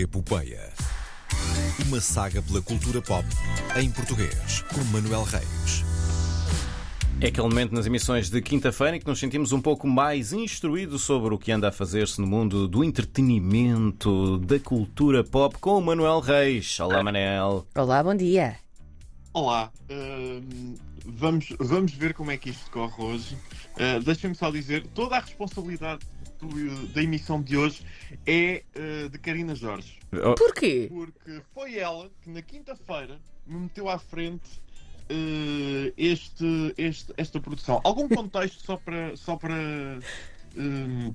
Epopeia. Uma saga pela cultura pop em português, com Manuel Reis. É aquele momento nas emissões de quinta-feira em que nos sentimos um pouco mais instruídos sobre o que anda a fazer-se no mundo do entretenimento, da cultura pop, com o Manuel Reis. Olá, Manel. Olá, bom dia. Olá, hum, vamos, vamos ver como é que isto corre hoje. Uh, Deixem-me só dizer, toda a responsabilidade do- da emissão de hoje é uh, de Karina Jorge. Porquê? Porque foi ela que na quinta-feira me meteu à frente uh, este, este- esta produção. Algum contexto só para, só para hum,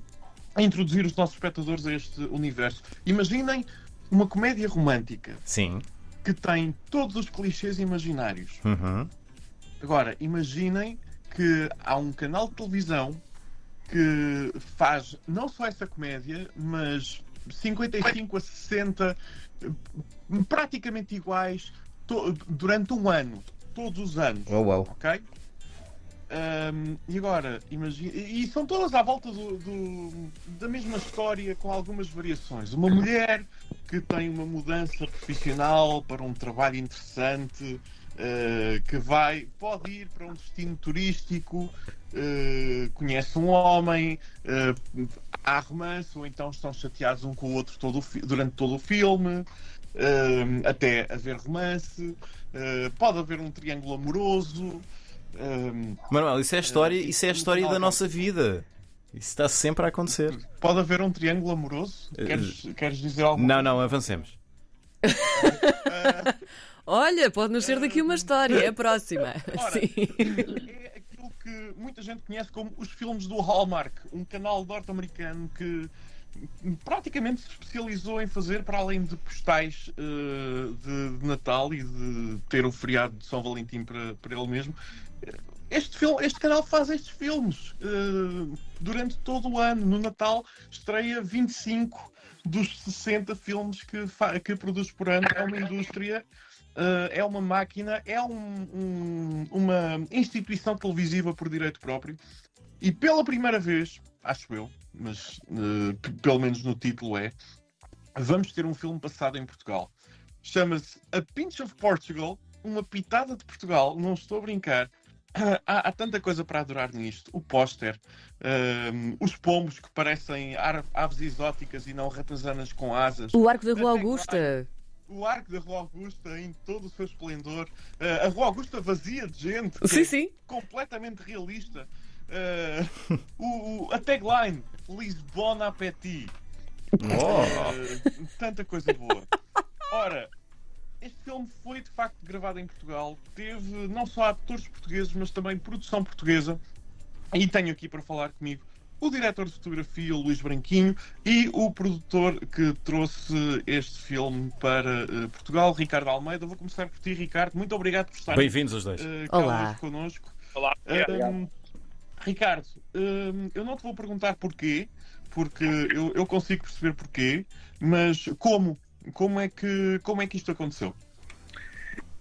introduzir os nossos espectadores a este universo. Imaginem uma comédia romântica Sim. que tem todos os clichês imaginários. Uhum. Agora, imaginem que há um canal de televisão que faz não só essa comédia, mas 55 a 60 eh, praticamente iguais durante um ano, todos os anos. Oh, wow. Ok? Ahm, e agora, imagina. E são todas à volta do, do- da mesma história, com algumas variações. Uma mulher que tem uma mudança profissional para um trabalho interessante, eh, que vai, pode ir para um destino turístico, eh, conhece um homem, eh, há romance, ou então estão chateados um com o outro todo o durante todo o filme, eh, até haver romance, pode haver um triângulo amoroso. Manuel, isso é a história, isso é a história da nossa vida. Isso está sempre a acontecer. Pode haver um triângulo amoroso? Queres, queres dizer algo? Não, não, avancemos. Olha, pode nascer daqui uma história, é a próxima. Ora. Sim. É aquilo que muita gente conhece como os filmes do Hallmark, um canal norte-americano que praticamente se especializou em fazer, para além de postais eh, de, de Natal e de ter o feriado de São Valentim para, para ele mesmo, eh, este, filme, este canal faz estes filmes eh, durante todo o ano. No Natal estreia 25 dos 60 filmes que, que produz por ano. É uma indústria Uh, é uma máquina, é um- um- uma instituição televisiva por direito próprio e pela primeira vez, acho eu, mas uh, pelo menos no título é, vamos ter um filme passado em Portugal. Chama-se A Pinch of Portugal, uma pitada de Portugal, não estou a brincar. Há, há tanta coisa para adorar nisto. O póster, um, os pombos que parecem ar- aves exóticas e não ratazanas com asas O Arco da Rua Augusta. O arco da Rua Augusta em todo o seu esplendor, Uh, a Rua Augusta vazia de gente, Sim, é sim. completamente realista. Uh, o, o- a tagline Lisbona Petit. Uh, tanta coisa boa. Ora, este filme foi de facto gravado em Portugal, teve não só atores portugueses, mas também produção portuguesa. E tenho aqui para falar comigo o diretor de fotografia, Luís Branquinho, e o produtor que trouxe este filme para eh, Portugal, Ricardo Almeida. Vou começar por ti, Ricardo. Muito obrigado por estar Bem-vindos os dois. cá Olá. hoje connosco. Olá, Hum, Ricardo, hum, eu não te vou perguntar porquê, porque eu, eu consigo perceber porquê, mas como? Como é que, como é que isto aconteceu?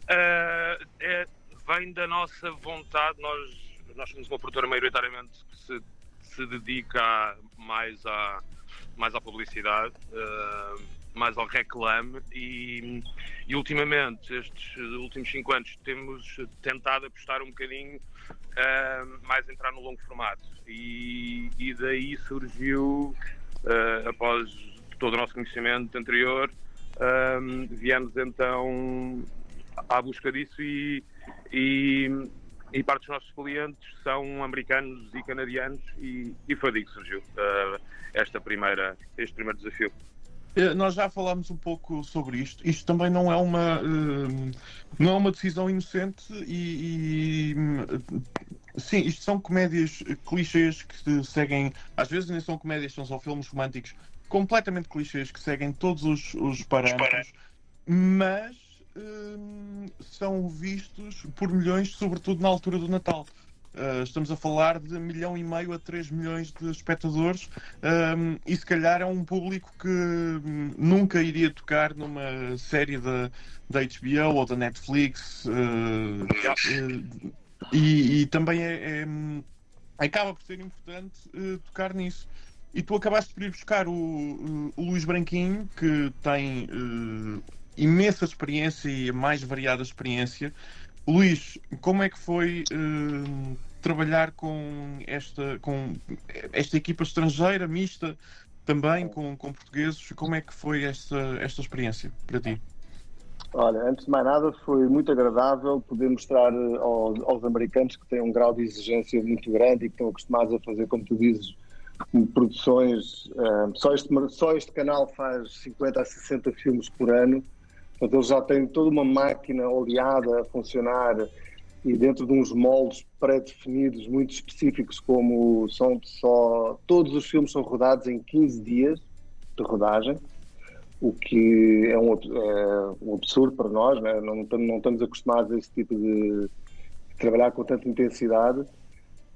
Ah, é- vem da nossa vontade. Nós, nós somos uma produtora maioritariamente que se, se dedica mais, à, mais à publicidade, ah, mais ao reclame e, e ultimamente, estes últimos cinco anos, temos tentado apostar um bocadinho ah, mais entrar no longo formato. E, e daí surgiu, ah, após todo o nosso conhecimento anterior, viemos então à busca disso e, e, e parte dos nossos clientes são americanos e canadianos e, e foi daí que surgiu ah, esta primeira, este primeiro desafio. Eh, Nós já falámos um pouco sobre isto. Isto também não é uma, hum, não é uma decisão inocente e, e, sim, isto são comédias clichês que se seguem, às vezes nem são comédias, são só filmes românticos completamente clichês que seguem todos os, os parâmetros, mas hum, são vistos por milhões, sobretudo na altura do Natal. Uh, estamos a falar de milhão e meio a 3 milhões de espectadores um, e se calhar é um público que hum, nunca iria tocar numa série da, da HBO ou da Netflix uh, uh, e, e também é, é, hum, acaba por ser importante uh, tocar nisso. e tu acabaste por ir buscar o, o, Luís Branquinho, que tem uh, imensa experiência e a mais variada experiência. Luís, como é que foi uh, trabalhar com esta, com esta equipa estrangeira, mista, também com, com portugueses? Como é que foi esta, esta experiência para ti? Olha, antes de mais nada, foi muito agradável poder mostrar eh, aos, aos, americanos que têm um grau de exigência muito grande e que estão acostumados a fazer, como tu dizes, produções. Uh, só, este, só este canal faz 50 a 60 filmes por ano, portanto, eles já têm toda uma máquina oleada a funcionar e dentro de uns moldes pré-definidos muito específicos, como são só. Todos os filmes são rodados em 15 dias de rodagem o que é um, é um absurdo para nós, né? não, não, estamos acostumados a esse tipo de, de trabalhar com tanta intensidade.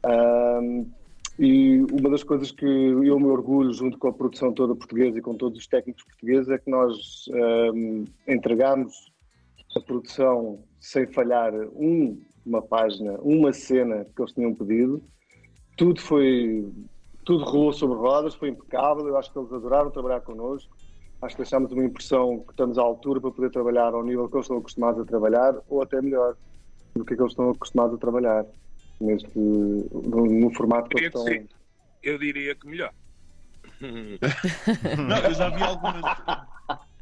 Um, e uma das coisas que eu me orgulho, junto com a produção toda portuguesa e com todos os técnicos portugueses, é que nós um, entregámos a produção sem falhar um, uma página, uma cena que eles tinham pedido. Tudo foi, tudo rolou sobre rodas, foi impecável. Eu acho que eles adoraram trabalhar connosco acho que deixámos uma impressão que estamos à altura para poder trabalhar ao nível que eles estão acostumados a trabalhar, ou até melhor do que, é que eles estão acostumados a trabalhar neste, no, no formato que eles estão. Sim. Eu diria que melhor. Não, eu já vi algumas.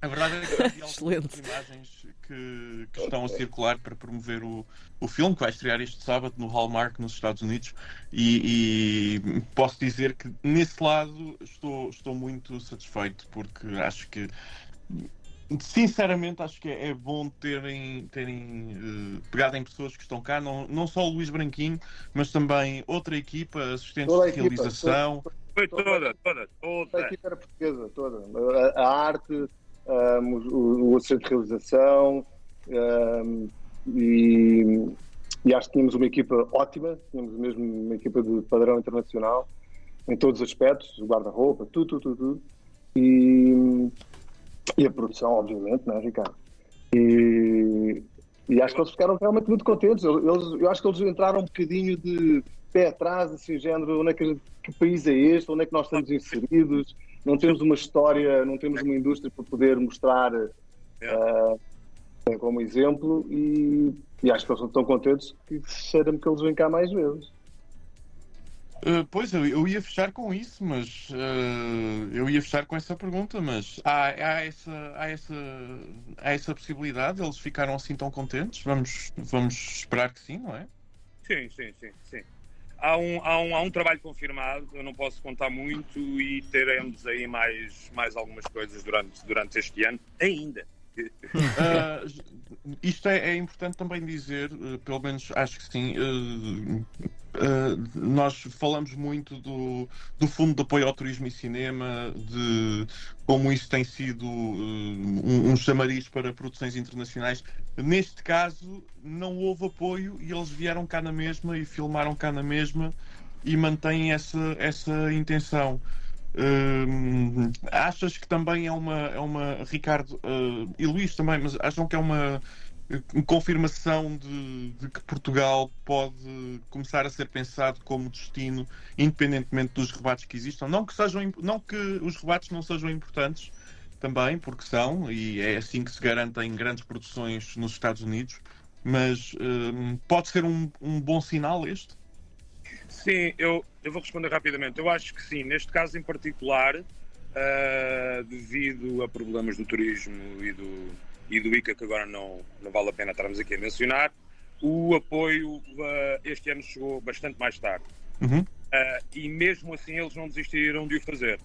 A verdade é que já vi algumas imagens que, que, estão a circular para promover o, o filme, que vai estrear este sábado no Hallmark nos Estados Unidos. E, e, posso dizer que nesse lado estou, estou muito satisfeito, porque acho que. Sinceramente, acho que é, é bom terem, terem uh, pegado em pessoas que estão cá, não, não só o Luís Branquinho, mas também outra equipa, assistentes toda de realização. Foi toda, toda, toda. A equipa era portuguesa, toda. A, a arte, um, o, o assistente de realização um, e, e, acho que tínhamos uma equipa ótima, tínhamos mesmo uma equipa de padrão internacional em todos os aspectos, o guarda-roupa, tudo, tudo, tudo. E, e a produção, obviamente, não é, Ricardo? E, e acho que eles ficaram realmente muito contentes. Eles, eu acho que eles entraram um bocadinho de pé atrás, assim, género, onde é que, que país é este, onde é que nós estamos inseridos, não temos uma história, não temos uma indústria para poder mostrar uh, como exemplo e, e, acho que eles estão tão contentes que cheira-me que eles vêm cá mais vezes. Uh, pois, eu, eu, ia fechar com isso, mas uh, eu ia fechar com essa pergunta, mas há, há, essa, há, essa, há essa possibilidade? Eles ficaram assim tão contentes? Vamos, vamos esperar que sim, não é? Sim, sim, sim, sim há um, há, um, há um trabalho confirmado, eu não posso contar muito e teremos aí mais, mais algumas coisas durante, durante este ano, ainda. Uh, isto é, é, importante também dizer, uh, pelo menos acho que sim. Uh, nós falamos muito do, do Fundo de Apoio ao Turismo e Cinema, de como isso tem sido um, um chamariz para produções internacionais. Neste caso, não houve apoio e eles vieram cá na mesma e filmaram cá na mesma e mantêm essa, essa intenção. Uh, achas que também é uma, é uma Ricardo uh, e Luís também, mas acham que é uma confirmação de, de, que Portugal pode começar a ser pensado como destino, independentemente dos rebates que existam? Não que, sejam, não que os rebates não sejam importantes também, porque são, e é assim que se garantem grandes produções nos Estados Unidos, mas uh, pode ser um, um bom sinal este? Sim, eu, eu vou responder rapidamente. Eu acho que sim. Neste caso em particular, uh, devido a problemas do turismo e do, e do ICA, que agora não, não vale a pena estarmos aqui a mencionar, o apoio uh, este ano chegou bastante mais tarde. Uhum. Uh, e mesmo assim eles não desistiram de o fazer.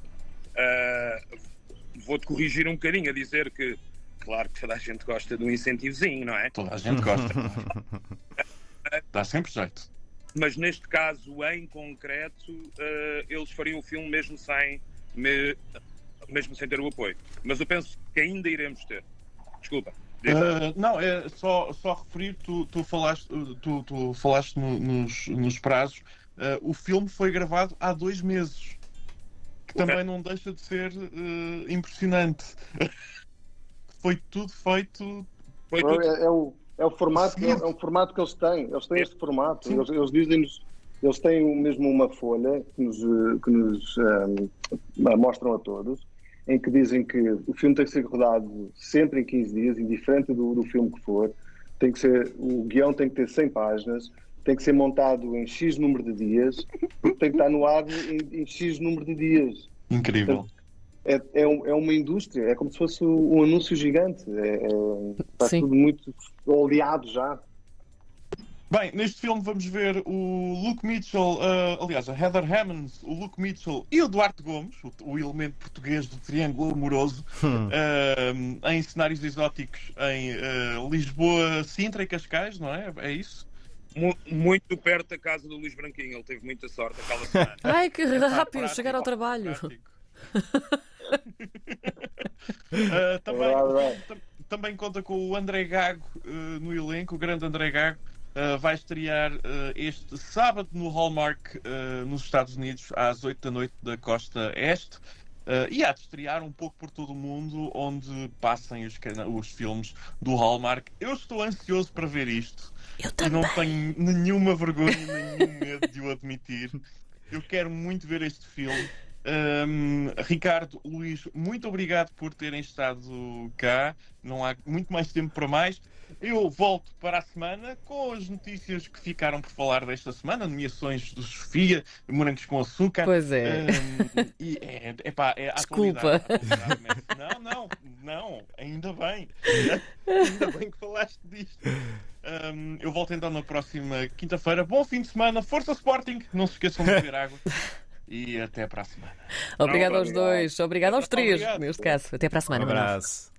Vou-te corrigir um bocadinho a dizer que, claro que toda a gente gosta de um incentivozinho, não é? Toda a gente gosta. Dá sempre jeito mas neste caso em concreto uh, eles fariam o filme mesmo sem me, mesmo sem ter o apoio. Mas eu penso que ainda iremos ter. Desculpa uh, não é só só referir tu, tu falaste tu, tu falaste no, nos, nos prazos. Uh, o filme foi gravado há dois meses que okay. também não deixa de ser impressionante. Foi tudo feito foi tudo... É, é o é o formato, é, é, um formato que eles têm. Eles têm este formato. Eles, eles dizem-nos Eles têm mesmo uma folha que nos, eh, que nos um, mostram a todos, em que dizem que o filme tem que ser rodado sempre em 15 dias, indiferente do, do filme que for. Tem que ser, o guião tem que ter 100 páginas, tem que ser montado em X número de dias, porque tem que estar no ar em, em X número de dias. Incrível. É, é, é, uma indústria, é como se fosse um anúncio gigante. É, é, está Sim. tudo muito oleado já. Bem, neste filme vamos ver o Luke Mitchell, uh, aliás, a Heather Hammond, o Luke Mitchell e o Duarte Gomes, o, o elemento português do Triângulo Amoroso, hum. uh, em cenários exóticos em uh, Lisboa, Sintra e Cascais, não é? É isso? Muito perto da casa do Luís Branquinho, ele teve muita sorte aquela semana. Ai, que rápido, chegar ao trabalho. também, também conta com o André Gago no elenco, o grande André Gago. Uh, vai estrear uh, este sábado no Hallmark uh, nos Estados Unidos às 8 da noite da costa este e há de estrear um pouco por todo o mundo onde passem os, os filmes do Hallmark. Eu estou ansioso para ver isto Eu e não tenho nenhuma vergonha, nenhum medo de o admitir. Eu quero muito ver este filme. Um, Ricardo, Luís, muito obrigado por terem estado cá. Não há muito mais tempo para mais. Eu volto para a semana com as notícias que ficaram por falar desta semana, nomeações do Sofia, morangos com açúcar. Pois é. Um, e é, é, pá, é Desculpa. Não, não, não, ainda bem. Ainda bem que falaste disto. Um, eu volto então na próxima quinta-feira. Bom fim de semana, Força Sporting. Não se esqueçam de beber água. E até para a semana. Obrigado aos dois, obrigado aos três, obrigado. neste caso. Até para a semana. Um abraço.